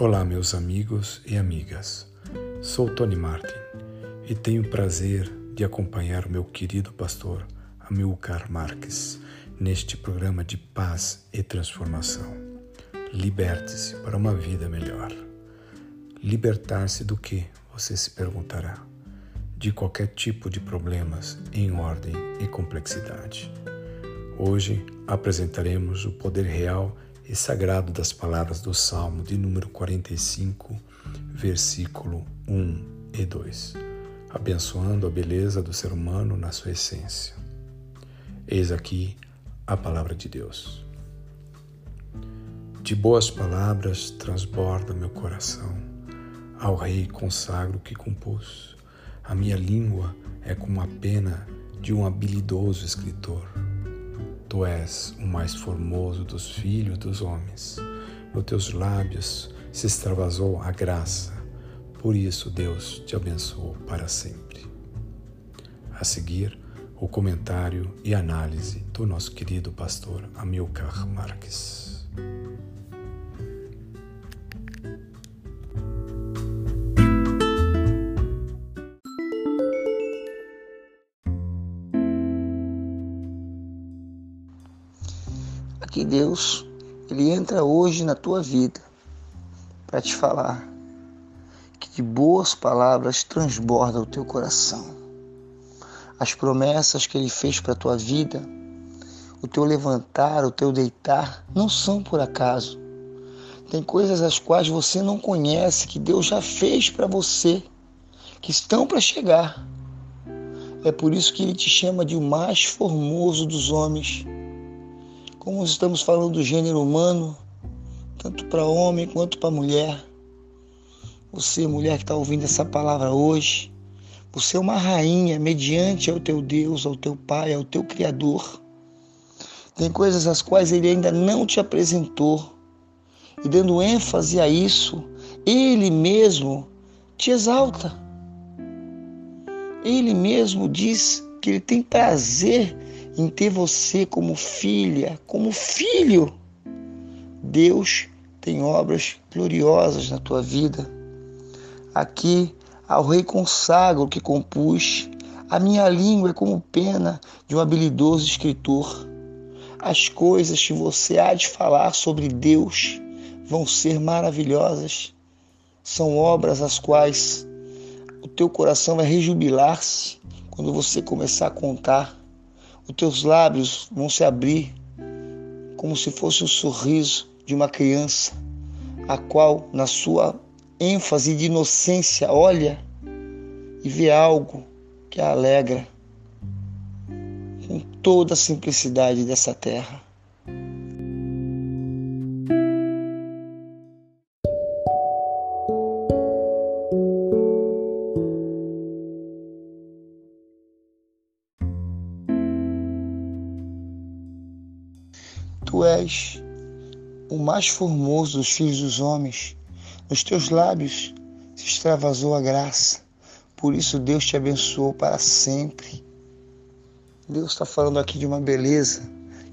Olá, meus amigos e amigas. Sou Tony Martin e tenho o prazer de acompanhar o meu querido pastor Amilcar Marques neste programa de paz e transformação. Liberte-se para uma vida melhor. Libertar-se do que? Você se perguntará. De qualquer tipo de problemas em ordem e complexidade. Hoje apresentaremos o poder real e sagrado das palavras do Salmo de número 45, versículo 1 e 2, abençoando a beleza do ser humano na sua essência. Eis aqui a palavra de Deus. De boas palavras transborda meu coração, ao Rei consagro que compus. A minha língua é como a pena de um habilidoso escritor Tu és o mais formoso dos filhos dos homens. Nos teus lábios se extravasou a graça. Por isso Deus te abençoou para sempre. A seguir, o comentário e análise do nosso querido pastor Amilcar Marques. Que Deus ele entra hoje na tua vida para te falar que de boas palavras transborda o teu coração. As promessas que ele fez para a tua vida, o teu levantar, o teu deitar, não são por acaso. Tem coisas as quais você não conhece que Deus já fez para você, que estão para chegar. É por isso que ele te chama de o mais formoso dos homens como estamos falando do gênero humano, tanto para homem quanto para mulher. Você, mulher que está ouvindo essa palavra hoje, você é uma rainha mediante ao teu Deus, ao teu Pai, ao teu Criador. Tem coisas as quais ele ainda não te apresentou. E dando ênfase a isso, ele mesmo te exalta. Ele mesmo diz que ele tem prazer em ter você como filha, como filho. Deus tem obras gloriosas na tua vida. Aqui ao rei consagro que compus, a minha língua é como pena de um habilidoso escritor. As coisas que você há de falar sobre Deus vão ser maravilhosas. São obras as quais o teu coração vai rejubilar-se quando você começar a contar os teus lábios vão se abrir como se fosse o sorriso de uma criança, a qual, na sua ênfase de inocência, olha e vê algo que a alegra com toda a simplicidade dessa terra. Tu és o mais formoso dos filhos dos homens. Nos teus lábios se extravasou a graça. Por isso Deus te abençoou para sempre. Deus está falando aqui de uma beleza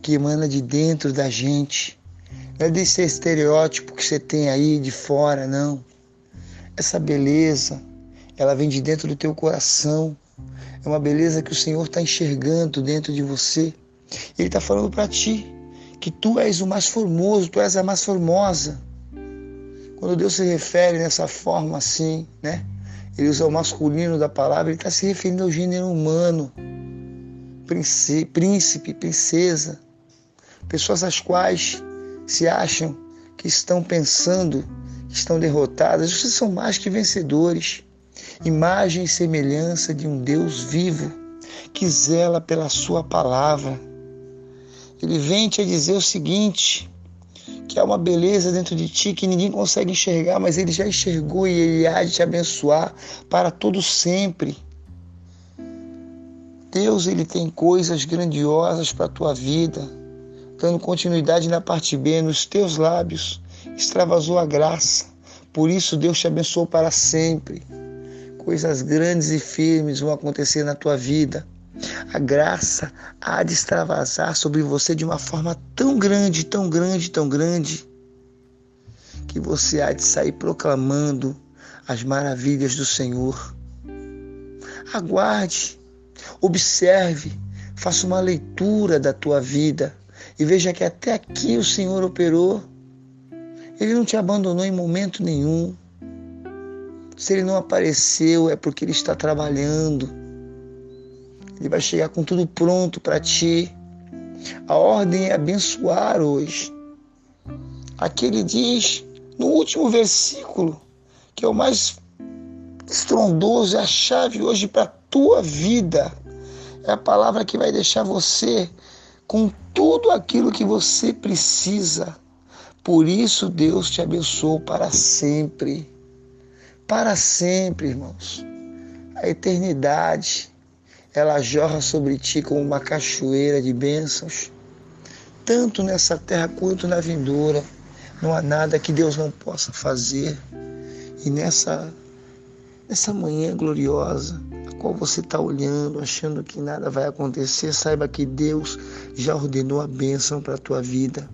que emana de dentro da gente. Não é desse estereótipo que você tem aí de fora, não. Essa beleza, ela vem de dentro do teu coração. É uma beleza que o Senhor está enxergando dentro de você. Ele está falando para ti que tu és o mais formoso, tu és a mais formosa. Quando Deus se refere nessa forma assim, né? Ele usa o masculino da palavra, ele está se referindo ao gênero humano, príncipe, princesa, pessoas as quais se acham que estão pensando, que estão derrotadas, vocês são mais que vencedores. Imagem e semelhança de um Deus vivo que zela pela sua palavra ele vem te dizer o seguinte: que há uma beleza dentro de ti que ninguém consegue enxergar, mas ele já enxergou e ele há de te abençoar para todo sempre. Deus ele tem coisas grandiosas para a tua vida, dando continuidade na parte B, nos teus lábios, extravasou a graça. Por isso Deus te abençoou para sempre. Coisas grandes e firmes vão acontecer na tua vida a graça há de extravasar sobre você de uma forma tão grande, tão grande, tão grande, que você há de sair proclamando as maravilhas do Senhor. Aguarde, observe, faça uma leitura da tua vida e veja que até aqui o Senhor operou. Ele não te abandonou em momento nenhum. Se ele não apareceu, é porque ele está trabalhando. Ele vai chegar com tudo pronto para ti. A ordem é abençoar hoje. Aqui ele diz, no último versículo, que é o mais estrondoso, é a chave hoje para a tua vida. É a palavra que vai deixar você com tudo aquilo que você precisa. Por isso Deus te abençoou para sempre. Para sempre, irmãos. A eternidade, ela jorra sobre ti como uma cachoeira de bênçãos, tanto nessa terra quanto na vindoura. Não há nada que Deus não possa fazer. E nessa, nessa manhã gloriosa, a qual você está olhando, achando que nada vai acontecer, saiba que Deus já ordenou a bênção para a tua vida.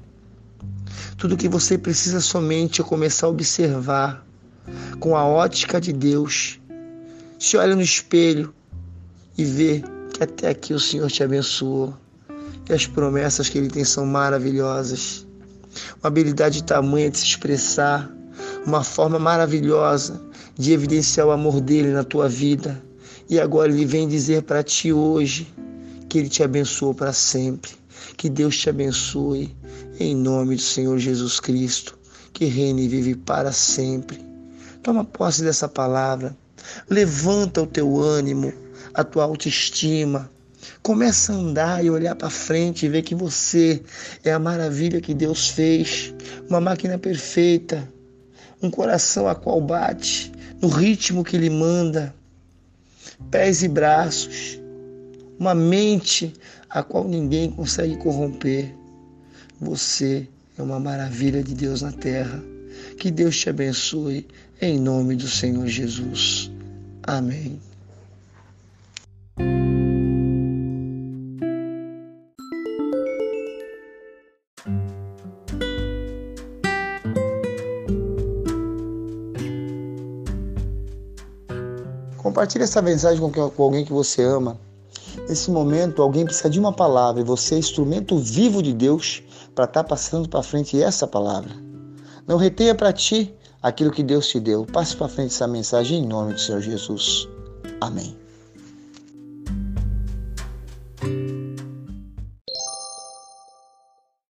Tudo que você precisa somente é começar a observar com a ótica de Deus. Se olha no espelho e vê que até aqui o Senhor te abençoou. E as promessas que Ele tem são maravilhosas uma habilidade tamanha de se expressar, uma forma maravilhosa de evidenciar o amor dele na tua vida. E agora ele vem dizer para ti hoje que ele te abençoou para sempre. Que Deus te abençoe em nome do Senhor Jesus Cristo, que reine e vive para sempre. Toma posse dessa palavra. Levanta o teu ânimo, a tua autoestima Começa a andar e olhar para frente e ver que você é a maravilha que Deus fez, uma máquina perfeita, um coração a qual bate no ritmo que Ele manda, pés e braços, uma mente a qual ninguém consegue corromper. Você é uma maravilha de Deus na terra. Que Deus te abençoe em nome do Senhor Jesus. Amém. Compartilhe essa mensagem com alguém que você ama. Nesse momento, alguém precisa de uma palavra e você é instrumento vivo de Deus para estar tá passando para frente essa palavra. Não retenha para ti aquilo que Deus te deu. Passe para frente essa mensagem em nome do Senhor Jesus. Amém.